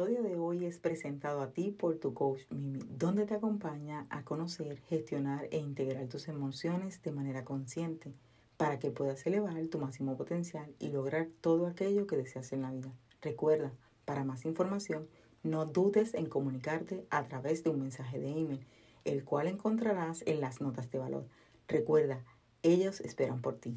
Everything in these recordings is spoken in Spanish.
episodio de hoy es presentado a ti por tu coach Mimi, donde te acompaña a conocer, gestionar e integrar tus emociones de manera consciente para que puedas elevar tu máximo potencial y lograr todo aquello que deseas en la vida. Recuerda, para más información, no dudes en comunicarte a través de un mensaje de email, el cual encontrarás en las notas de valor. Recuerda, ellos esperan por ti.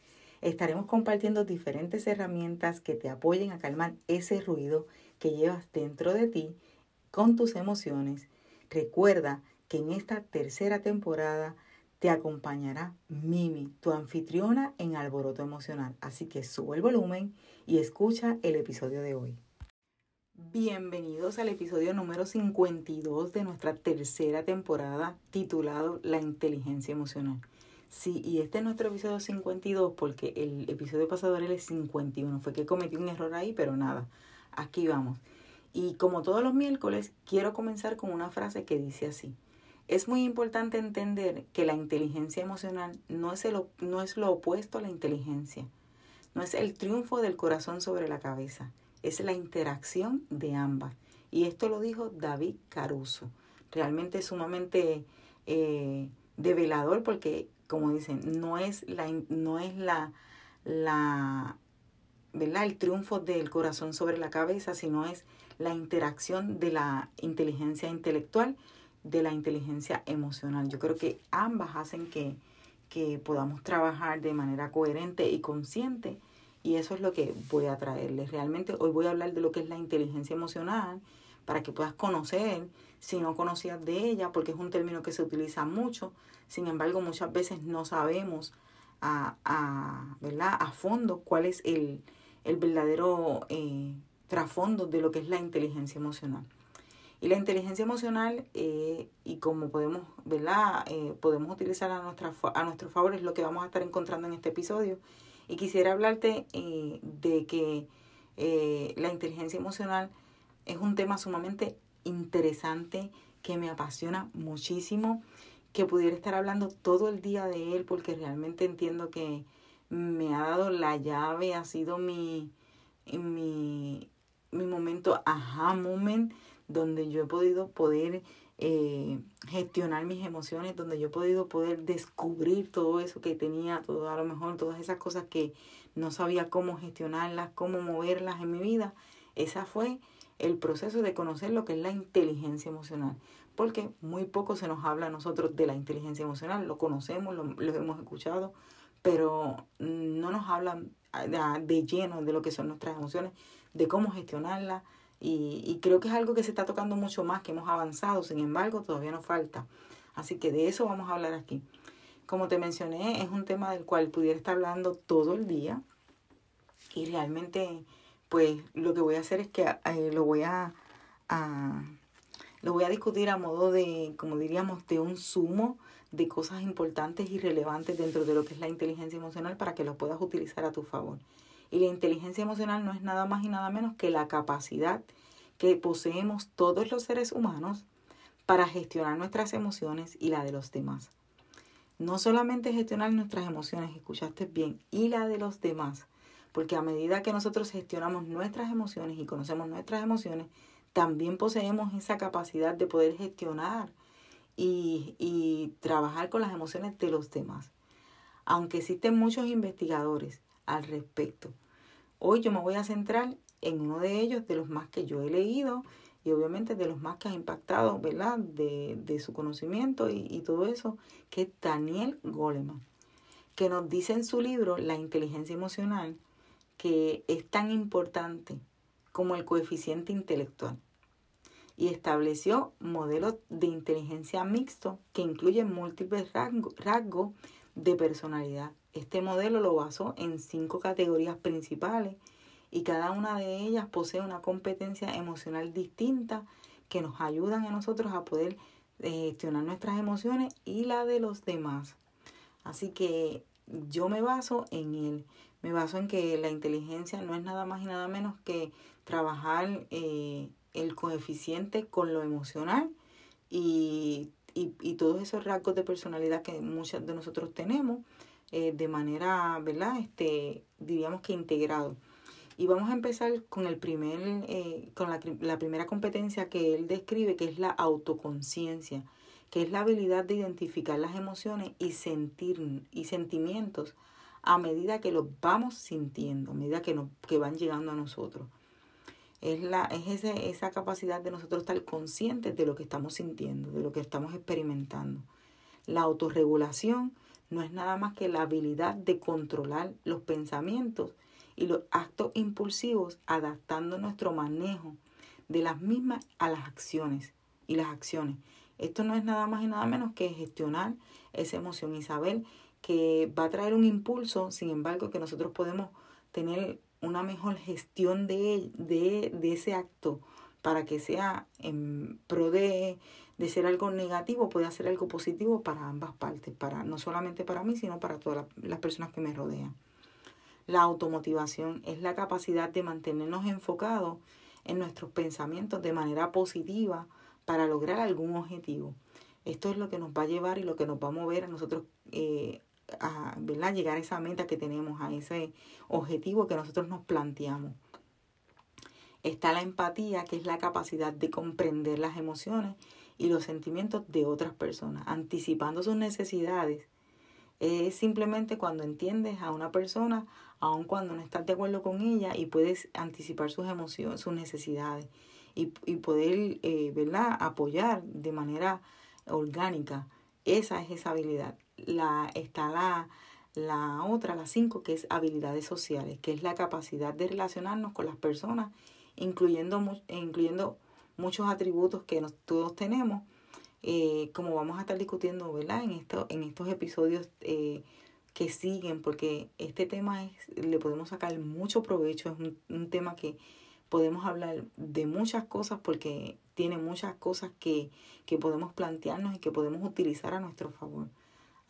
Estaremos compartiendo diferentes herramientas que te apoyen a calmar ese ruido que llevas dentro de ti con tus emociones. Recuerda que en esta tercera temporada te acompañará Mimi, tu anfitriona en Alboroto Emocional. Así que sube el volumen y escucha el episodio de hoy. Bienvenidos al episodio número 52 de nuestra tercera temporada titulado La inteligencia emocional. Sí, y este es nuestro episodio 52 porque el episodio pasado era el 51. Fue que cometí un error ahí, pero nada, aquí vamos. Y como todos los miércoles, quiero comenzar con una frase que dice así. Es muy importante entender que la inteligencia emocional no es, no es lo opuesto a la inteligencia. No es el triunfo del corazón sobre la cabeza. Es la interacción de ambas. Y esto lo dijo David Caruso. Realmente sumamente eh, develador porque como dicen, no es la, no es la, la, ¿verdad? El triunfo del corazón sobre la cabeza, sino es la interacción de la inteligencia intelectual, de la inteligencia emocional. Yo creo que ambas hacen que, que podamos trabajar de manera coherente y consciente y eso es lo que voy a traerles. Realmente hoy voy a hablar de lo que es la inteligencia emocional para que puedas conocer si no conocías de ella, porque es un término que se utiliza mucho, sin embargo muchas veces no sabemos a, a, ¿verdad? a fondo cuál es el, el verdadero eh, trasfondo de lo que es la inteligencia emocional. Y la inteligencia emocional, eh, y como podemos, ¿verdad? Eh, podemos utilizar a, nuestra, a nuestro favor, es lo que vamos a estar encontrando en este episodio. Y quisiera hablarte de que la inteligencia emocional es un tema sumamente interesante que me apasiona muchísimo, que pudiera estar hablando todo el día de él porque realmente entiendo que me ha dado la llave, ha sido mi, mi, mi momento aha moment donde yo he podido poder eh, gestionar mis emociones, donde yo he podido poder descubrir todo eso que tenía, todo a lo mejor todas esas cosas que no sabía cómo gestionarlas, cómo moverlas en mi vida. Esa fue el proceso de conocer lo que es la inteligencia emocional. Porque muy poco se nos habla a nosotros de la inteligencia emocional, lo conocemos, lo, hemos escuchado, pero no nos hablan de, lleno de lo que son nuestras emociones, de cómo gestionarlas. Y, y creo que es algo que se está tocando mucho más, que hemos avanzado, sin embargo, todavía nos falta. Así que de eso vamos a hablar aquí. Como te mencioné, es un tema del cual pudiera estar hablando todo el día y realmente pues lo que voy a hacer es que eh, lo voy a, lo voy a discutir a modo de, como diríamos, de un sumo de cosas importantes y relevantes dentro de lo que es la inteligencia emocional para que lo puedas utilizar a tu favor. Y la inteligencia emocional no es nada más y nada menos que la capacidad que poseemos todos los seres humanos para gestionar nuestras emociones y la de los demás. No solamente gestionar nuestras emociones, escuchaste bien, y la de los demás, porque a medida que nosotros gestionamos nuestras emociones y conocemos nuestras emociones, también poseemos esa capacidad de poder gestionar y, y trabajar con las emociones de los demás. Aunque existen muchos investigadores al respecto, hoy yo me voy a centrar en uno de ellos, de los más que yo he leído y obviamente de los más que ha impactado, ¿verdad? De, de su conocimiento y, y, todo eso, que es Daniel Goleman, que nos dice en su libro La inteligencia emocional, que es tan importante como el coeficiente intelectual y estableció modelos de inteligencia mixto que incluyen múltiples rasgos de personalidad. Este modelo lo basó en cinco categorías principales y cada una de ellas posee una competencia emocional distinta que nos ayudan a nosotros a poder eh, gestionar nuestras emociones y la de los demás. Así que yo me baso en él, me baso en que la inteligencia no es nada más y nada menos que trabajar eh, el coeficiente con lo emocional y, y, y, todos esos rasgos de personalidad que muchos de nosotros tenemos eh, de manera, ¿verdad? Este, diríamos que integrado. Y vamos a empezar con el primer, eh, con la, la primera competencia que él describe, que es la autoconciencia, que es la habilidad de identificar las emociones y sentir y sentimientos a medida que los vamos sintiendo, a medida que, nos, que van llegando a nosotros. Es, la, es ese, esa capacidad de nosotros estar conscientes de lo que estamos sintiendo, de lo que estamos experimentando. La autorregulación no es nada más que la habilidad de controlar los pensamientos y los actos impulsivos adaptando nuestro manejo de las mismas a las acciones y las acciones. Esto no es nada más y nada menos que gestionar esa emoción y saber que va a traer un impulso, sin embargo, que nosotros podemos tener una mejor gestión de, de, de ese acto para que sea en pro de, de ser algo negativo puede ser algo positivo para ambas partes, para no solamente para mí, sino para todas las personas que me rodean. La automotivación es la capacidad de mantenernos enfocados en nuestros pensamientos de manera positiva para lograr algún objetivo. Esto es lo que nos va a llevar y lo que nos va a mover a nosotros eh, a ¿verdad? llegar a esa meta que tenemos, a ese objetivo que nosotros nos planteamos. Está la empatía, que es la capacidad de comprender las emociones y los sentimientos de otras personas, anticipando sus necesidades. Es simplemente cuando entiendes a una persona, aun cuando no estás de acuerdo con ella, y puedes anticipar sus emociones, sus necesidades, y, y poder eh, ¿verdad? apoyar de manera orgánica. Esa es esa habilidad. La, está la, la otra, la cinco, que es habilidades sociales, que es la capacidad de relacionarnos con las personas, incluyendo, incluyendo muchos atributos que todos tenemos, eh, como vamos a estar discutiendo ¿verdad? En, esto, en estos episodios eh, que siguen, porque este tema es, le podemos sacar mucho provecho, es un, un, tema que podemos hablar de muchas cosas porque tiene muchas cosas que, que podemos plantearnos y que podemos utilizar a nuestro favor.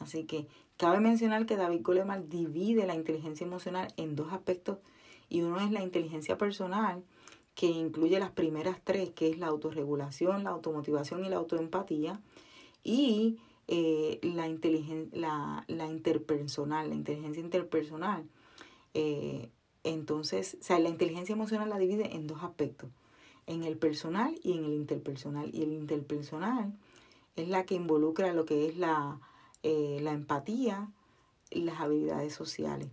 Así que cabe mencionar que David Goleman divide la inteligencia emocional en dos aspectos y uno es la inteligencia personal, que incluye las primeras tres, que es la autorregulación, la automotivación y la autoempatía, y eh, la, la, la, interpersonal, la inteligencia interpersonal. Eh, entonces, o sea, la inteligencia emocional la divide en dos aspectos, en el personal y en el interpersonal. Y el interpersonal es la que involucra lo que es la, eh, la empatía y las habilidades sociales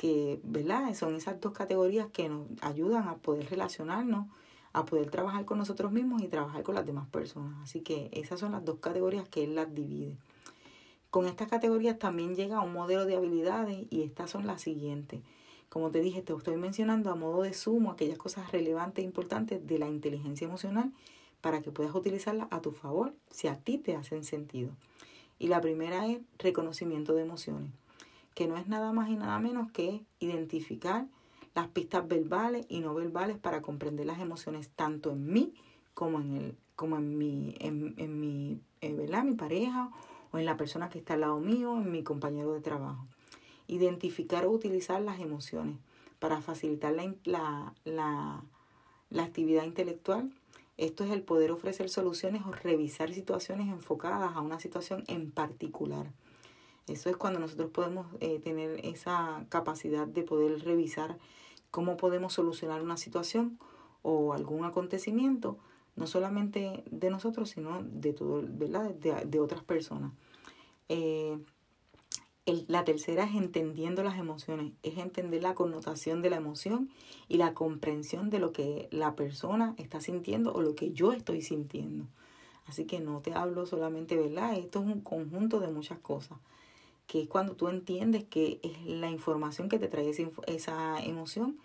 que, ¿verdad? Son esas dos categorías que nos ayudan a poder relacionarnos, a poder trabajar con nosotros mismos y trabajar con las demás personas. Así que esas son las dos categorías que él las divide. Con estas categorías también llega un modelo de habilidades y estas son las siguientes. Como te dije, te estoy mencionando a modo de sumo aquellas cosas relevantes e importantes de la inteligencia emocional para que puedas utilizarla a tu favor si a ti te hacen sentido. Y la primera es reconocimiento de emociones que no es nada más y nada menos que identificar las pistas verbales y no verbales para comprender las emociones tanto en mí como en el como en mi en, en mi eh, mi pareja o en la persona que está al lado mío en mi compañero de trabajo. Identificar o utilizar las emociones para facilitar la, la, la, la actividad intelectual esto es el poder ofrecer soluciones o revisar situaciones enfocadas a una situación en particular eso es cuando nosotros podemos eh, tener esa capacidad de poder revisar cómo podemos solucionar una situación o algún acontecimiento, no solamente de nosotros, sino de todo, ¿verdad? De, de otras personas. Eh, la tercera es entendiendo las emociones, es entender la connotación de la emoción y la comprensión de lo que la persona está sintiendo o lo que yo estoy sintiendo. Así que no te hablo solamente, ¿verdad? Esto es un conjunto de muchas cosas que es cuando tú entiendes que es la información que te trae esa, emoción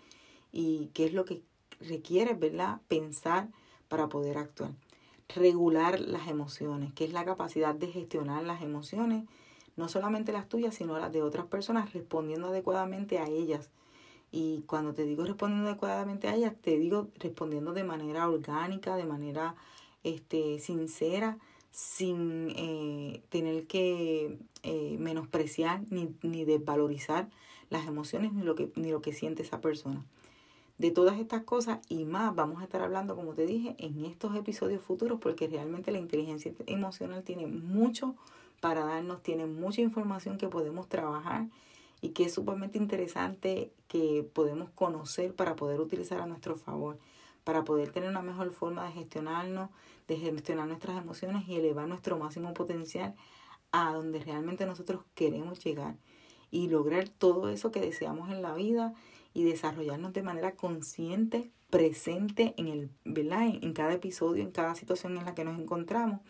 y qué es lo que requieres, ¿verdad? Pensar para poder actuar. Regular las emociones, que es la capacidad de gestionar las emociones, no solamente las tuyas, sino las de otras personas, respondiendo adecuadamente a ellas. Y cuando te digo respondiendo adecuadamente a ellas, te digo respondiendo de manera orgánica, de manera este, sincera, sin eh, tener que eh, menospreciar ni, ni desvalorizar las emociones ni lo, que, ni lo que siente esa persona. De todas estas cosas y más vamos a estar hablando, como te dije, en estos episodios futuros, porque realmente la inteligencia emocional tiene mucho para darnos, tiene mucha información que podemos trabajar y que es sumamente interesante que podemos conocer para poder utilizar a nuestro favor, para poder tener una mejor forma de gestionarnos, de gestionar nuestras emociones y elevar nuestro máximo potencial a donde realmente nosotros queremos llegar y lograr todo eso que deseamos en la vida y desarrollarnos de manera consciente, presente en el, ¿verdad? En, cada episodio, en cada situación en la que nos encontramos.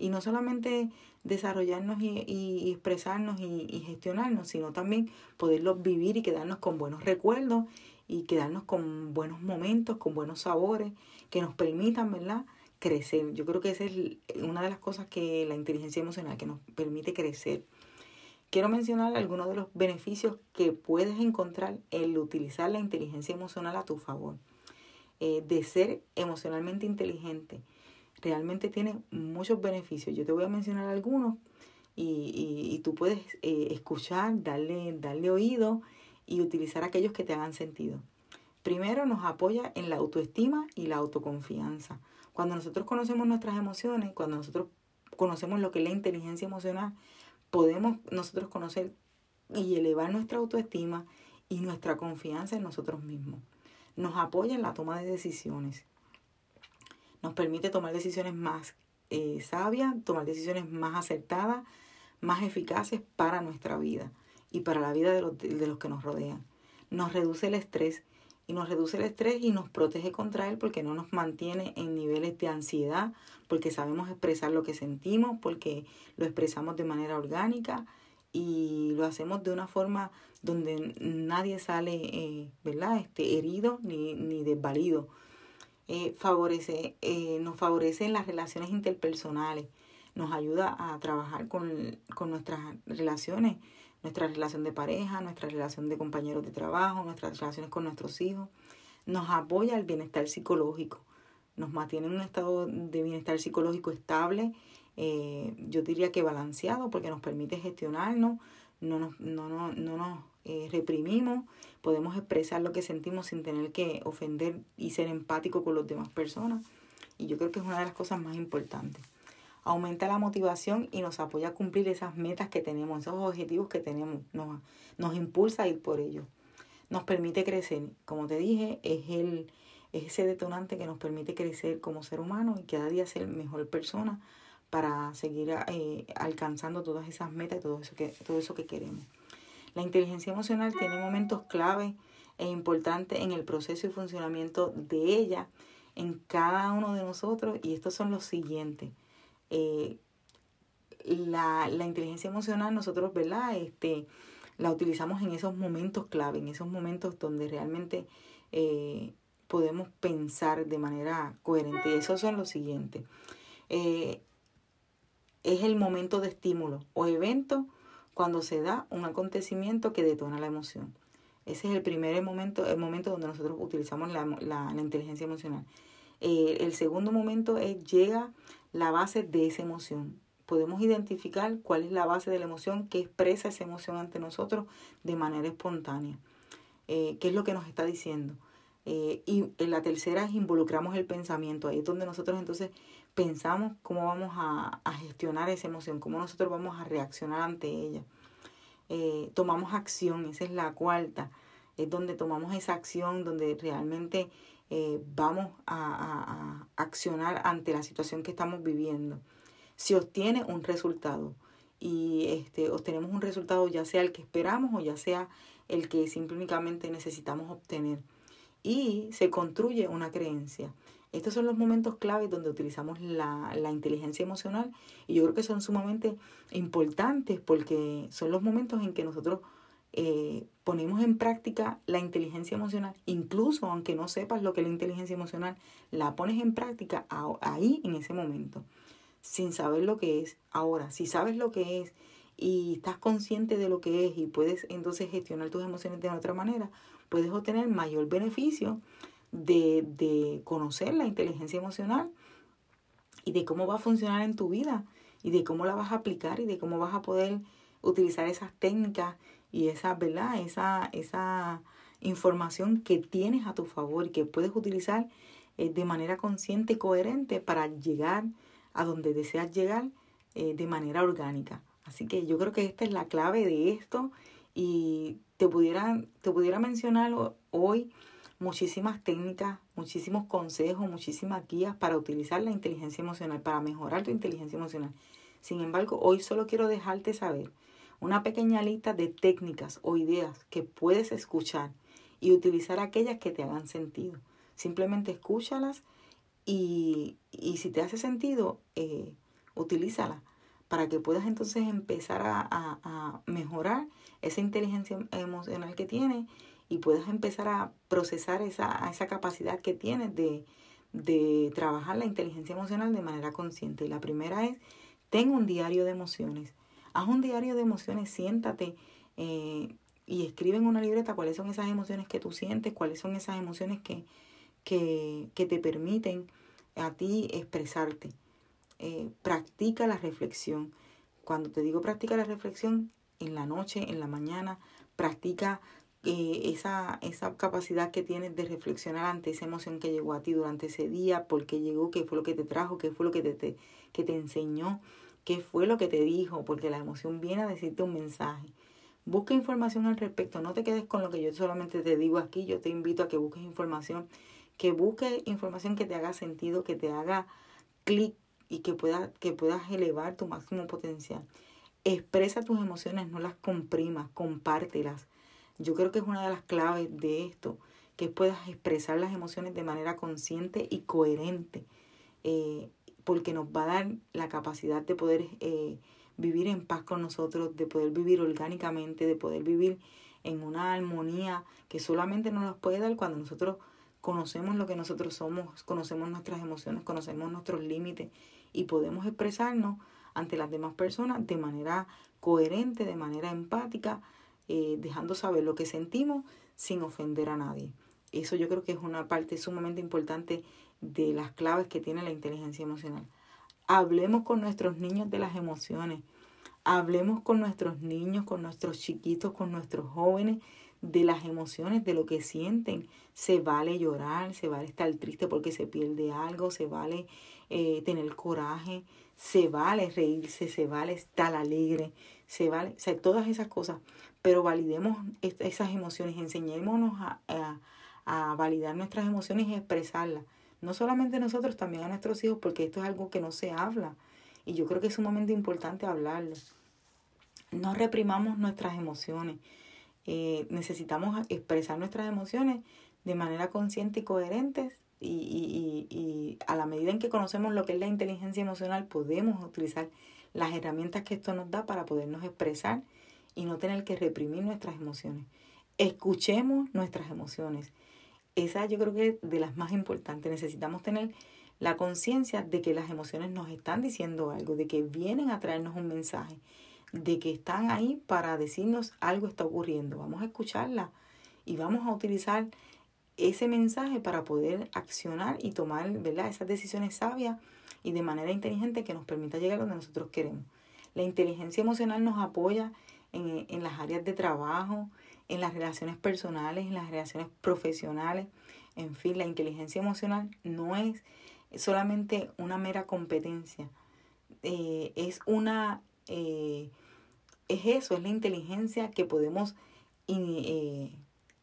Y no solamente desarrollarnos y, expresarnos y, gestionarnos, sino también poderlo vivir y quedarnos con buenos recuerdos y quedarnos con buenos momentos, con buenos sabores que nos permitan, ¿verdad? Crecer. Yo creo que esa es una de las cosas que la inteligencia emocional, que nos permite crecer. Quiero mencionar algunos de los beneficios que puedes encontrar el utilizar la inteligencia emocional a tu favor. Eh, de ser emocionalmente inteligente. Realmente tiene muchos beneficios. Yo te voy a mencionar algunos y, y, tú puedes eh, escuchar, darle, darle oído y utilizar aquellos que te hagan sentido. Primero nos apoya en la autoestima y la autoconfianza. Cuando nosotros conocemos nuestras emociones, cuando nosotros conocemos lo que es la inteligencia emocional, podemos nosotros conocer y elevar nuestra autoestima y nuestra confianza en nosotros mismos. Nos apoya en la toma de decisiones. Nos permite tomar decisiones más eh, sabias, tomar decisiones más acertadas, más eficaces para nuestra vida y para la vida de los, de los que nos rodean. Nos reduce el estrés y nos reduce el estrés y nos protege contra él porque no nos mantiene en niveles de ansiedad, porque sabemos expresar lo que sentimos, porque lo expresamos de manera orgánica y lo hacemos de una forma donde nadie sale eh, ¿verdad? Este, herido ni, ni desvalido. Eh, favorece, eh, nos favorece en las relaciones interpersonales, nos ayuda a trabajar con, con nuestras relaciones nuestra relación de pareja, nuestra relación de compañeros de trabajo, nuestras relaciones con nuestros hijos. Nos apoya el bienestar psicológico, nos mantiene en un estado de bienestar psicológico estable, eh, yo diría que balanceado, porque nos permite gestionarnos, no nos, no, no, no nos eh, reprimimos, podemos expresar lo que sentimos sin tener que ofender y ser empático con las demás personas. Y yo creo que es una de las cosas más importantes aumenta la motivación y nos apoya a cumplir esas metas que tenemos, esos objetivos que tenemos, nos, nos impulsa a ir por ellos. Nos permite crecer, como te dije, es, el, ese detonante que nos permite crecer como ser humano y cada día ser mejor persona para seguir eh, alcanzando todas esas metas y todo eso, que, todo eso que queremos. La inteligencia emocional tiene momentos clave e importantes en el proceso y funcionamiento de ella en cada uno de nosotros y estos son los siguientes eh, la, la, inteligencia emocional nosotros, ¿verdad? Este, la utilizamos en esos momentos clave, en esos momentos donde realmente eh, podemos pensar de manera coherente. Y esos son los siguientes. Eh, es el momento de estímulo o evento cuando se da un acontecimiento que detona la emoción. Ese es el primer momento, el momento donde nosotros utilizamos la, inteligencia emocional. Eh, el segundo momento es llega la base de esa emoción. Podemos identificar cuál es la base de la emoción que expresa esa emoción ante nosotros de manera espontánea. Eh, ¿Qué es lo que nos está diciendo? Eh, y en la tercera es involucramos el pensamiento. Ahí es donde nosotros entonces pensamos cómo vamos a, a gestionar esa emoción, cómo nosotros vamos a reaccionar ante ella. Eh, tomamos acción, esa es la cuarta. Es donde tomamos esa acción, donde realmente eh, vamos a, accionar ante la situación que estamos viviendo. Si obtiene un resultado y este, obtenemos un resultado ya sea el que esperamos o ya sea el que simplemente necesitamos obtener. Y se construye una creencia. Estos son los momentos claves donde utilizamos la, la, inteligencia emocional y yo creo que son sumamente importantes porque son los momentos en que nosotros eh, ponemos en práctica la inteligencia emocional, incluso aunque no sepas lo que es la inteligencia emocional, la pones en práctica ahí en ese momento, sin saber lo que es. Ahora, si sabes lo que es y estás consciente de lo que es y puedes entonces gestionar tus emociones de otra manera, puedes obtener mayor beneficio de, de conocer la inteligencia emocional y de cómo va a funcionar en tu vida y de cómo la vas a aplicar y de cómo vas a poder utilizar esas técnicas y esa, ¿verdad? Esa, esa información que tienes a tu favor y que puedes utilizar eh, de manera consciente y coherente para llegar a donde deseas llegar eh, de manera orgánica. Así que yo creo que esta es la clave de esto y te pudiera, te pudiera mencionar hoy muchísimas técnicas, muchísimos consejos, muchísimas guías para utilizar la inteligencia emocional, para mejorar tu inteligencia emocional. Sin embargo, hoy solo quiero dejarte saber una pequeña lista de técnicas o ideas que puedes escuchar y utilizar aquellas que te hagan sentido. Simplemente escúchalas y, y si te hace sentido, eh, utilízala para que puedas entonces empezar a, a, mejorar esa inteligencia emocional que tienes y puedas empezar a procesar esa, esa capacidad que tienes de, de trabajar la inteligencia emocional de manera consciente. La primera es, ten un diario de emociones. Haz un diario de emociones, siéntate eh, y escribe en una libreta cuáles son esas emociones que tú sientes, cuáles son esas emociones que, que, que te permiten a ti expresarte. Eh, practica la reflexión. Cuando te digo practica la reflexión, en la noche, en la mañana, practica eh, esa, esa capacidad que tienes de reflexionar ante esa emoción que llegó a ti durante ese día, por qué llegó, qué fue lo que te trajo, qué fue lo que te, te, que te enseñó qué fue lo que te dijo, porque la emoción viene a decirte un mensaje. Busca información al respecto, no te quedes con lo que yo solamente te digo aquí, yo te invito a que busques información, que busques información que te haga sentido, que te haga clic y que, pueda, que puedas elevar tu máximo potencial. Expresa tus emociones, no las comprimas, compártelas. Yo creo que es una de las claves de esto, que puedas expresar las emociones de manera consciente y coherente. Eh, porque nos va a dar la capacidad de poder eh, vivir en paz con nosotros, de poder vivir orgánicamente, de poder vivir en una armonía que solamente nos las puede dar cuando nosotros conocemos lo que nosotros somos, conocemos nuestras emociones, conocemos nuestros límites y podemos expresarnos ante las demás personas de manera coherente, de manera empática, eh, dejando saber lo que sentimos sin ofender a nadie. Eso yo creo que es una parte sumamente importante de las claves que tiene la inteligencia emocional. Hablemos con nuestros niños de las emociones. Hablemos con nuestros niños, con nuestros chiquitos, con nuestros jóvenes de las emociones, de lo que sienten. Se vale llorar, se vale estar triste porque se pierde algo, se vale eh, tener coraje, se vale reírse, se vale estar alegre, se vale, o sea, todas esas cosas. Pero validemos esas emociones, enseñémonos a, a, a validar nuestras emociones y expresarlas no solamente nosotros, también a nuestros hijos, porque esto es algo que no se habla. Y yo creo que es sumamente importante hablarlo. No reprimamos nuestras emociones. Eh, necesitamos expresar nuestras emociones de manera consciente y coherente. Y, y, y, a la medida en que conocemos lo que es la inteligencia emocional, podemos utilizar las herramientas que esto nos da para podernos expresar y no tener que reprimir nuestras emociones. Escuchemos nuestras emociones esa yo creo que es de las más importantes. Necesitamos tener la conciencia de que las emociones nos están diciendo algo, de que vienen a traernos un mensaje, de que están ahí para decirnos algo está ocurriendo. Vamos a escucharla y vamos a utilizar ese mensaje para poder accionar y tomar ¿verdad? esas decisiones sabias y de manera inteligente que nos permita llegar donde nosotros queremos. La inteligencia emocional nos apoya en, en las áreas de trabajo, en las relaciones personales, en las relaciones profesionales. En fin, la inteligencia emocional no es solamente una mera competencia. Eh, es una eh, es eso, es la inteligencia que podemos eh,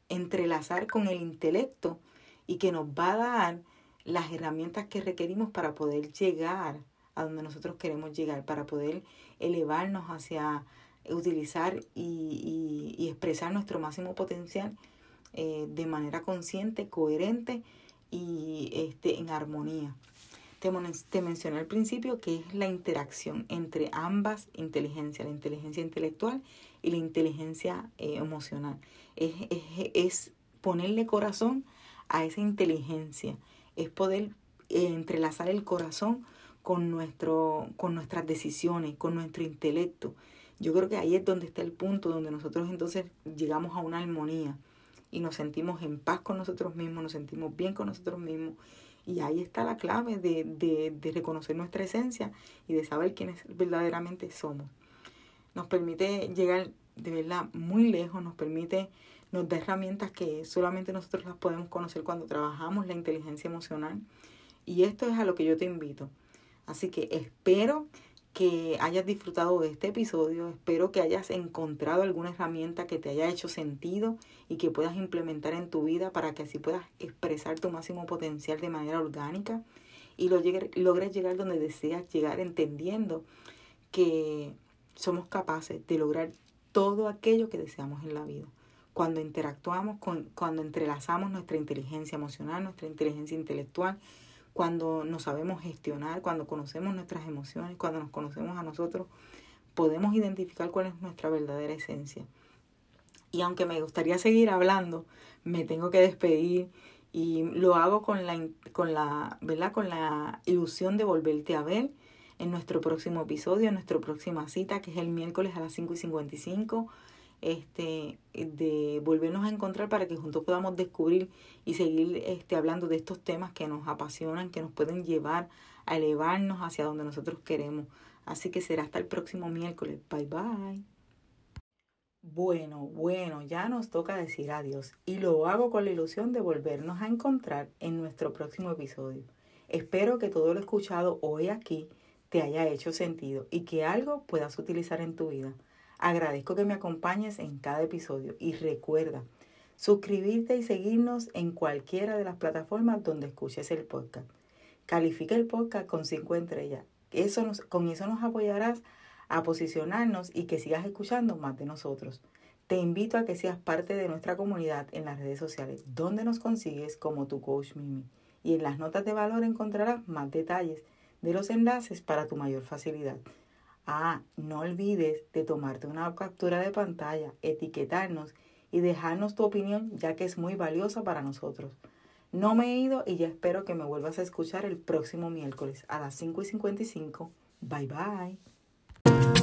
entrelazar con el intelecto y que nos va a dar las herramientas que requerimos para poder llegar a donde nosotros queremos llegar, para poder elevarnos hacia utilizar y, expresar nuestro máximo potencial eh, de manera consciente, coherente y este, en armonía. Te, mencioné al principio que es la interacción entre ambas inteligencias, la inteligencia intelectual y la inteligencia eh, emocional. Es, es, es, ponerle corazón a esa inteligencia, es poder eh, entrelazar el corazón con, nuestro, con nuestras decisiones, con nuestro intelecto Yo creo que ahí es donde está el punto, donde nosotros entonces llegamos a una armonía y nos sentimos en paz con nosotros mismos, nos sentimos bien con nosotros mismos. Y ahí está la clave de, de, de reconocer nuestra esencia y de saber quiénes verdaderamente somos. Nos permite llegar de verdad muy lejos, nos permite, nos da herramientas que solamente nosotros las podemos conocer cuando trabajamos la inteligencia emocional. Y esto es a lo que yo te invito. Así que espero que hayas disfrutado de este episodio. Espero que hayas encontrado alguna herramienta que te haya hecho sentido y que puedas implementar en tu vida para que así puedas expresar tu máximo potencial de manera orgánica y lo logres llegar donde deseas llegar entendiendo que somos capaces de lograr todo aquello que deseamos en la vida. Cuando interactuamos, con, cuando entrelazamos nuestra inteligencia emocional, nuestra inteligencia intelectual, cuando nos sabemos gestionar, cuando conocemos nuestras emociones, cuando nos conocemos a nosotros, podemos identificar cuál es nuestra verdadera esencia. Y aunque me gustaría seguir hablando, me tengo que despedir y lo hago con la, con la, ¿verdad? Con la ilusión de volverte a ver en nuestro próximo episodio, en nuestra próxima cita, que es el miércoles a las 5 y 55 este, de volvernos a encontrar para que juntos podamos descubrir y seguir este, hablando de estos temas que nos apasionan, que nos pueden llevar a elevarnos hacia donde nosotros queremos. Así que será hasta el próximo miércoles. Bye bye. Bueno, bueno, ya nos toca decir adiós y lo hago con la ilusión de volvernos a encontrar en nuestro próximo episodio. Espero que todo lo escuchado hoy aquí te haya hecho sentido y que algo puedas utilizar en tu vida. Agradezco que me acompañes en cada episodio y recuerda suscribirte y seguirnos en cualquiera de las plataformas donde escuches el podcast. Califica el podcast con 5 estrellas. Eso con eso nos apoyarás a posicionarnos y que sigas escuchando más de nosotros. Te invito a que seas parte de nuestra comunidad en las redes sociales, donde nos consigues como tu coach Mimi. Y en las notas de valor encontrarás más detalles de los enlaces para tu mayor facilidad. Ah, no olvides de tomarte una captura de pantalla, etiquetarnos y dejarnos tu opinión ya que es muy valiosa para nosotros. No me he ido y ya espero que me vuelvas a escuchar el próximo miércoles a las 5 y 55. Bye bye.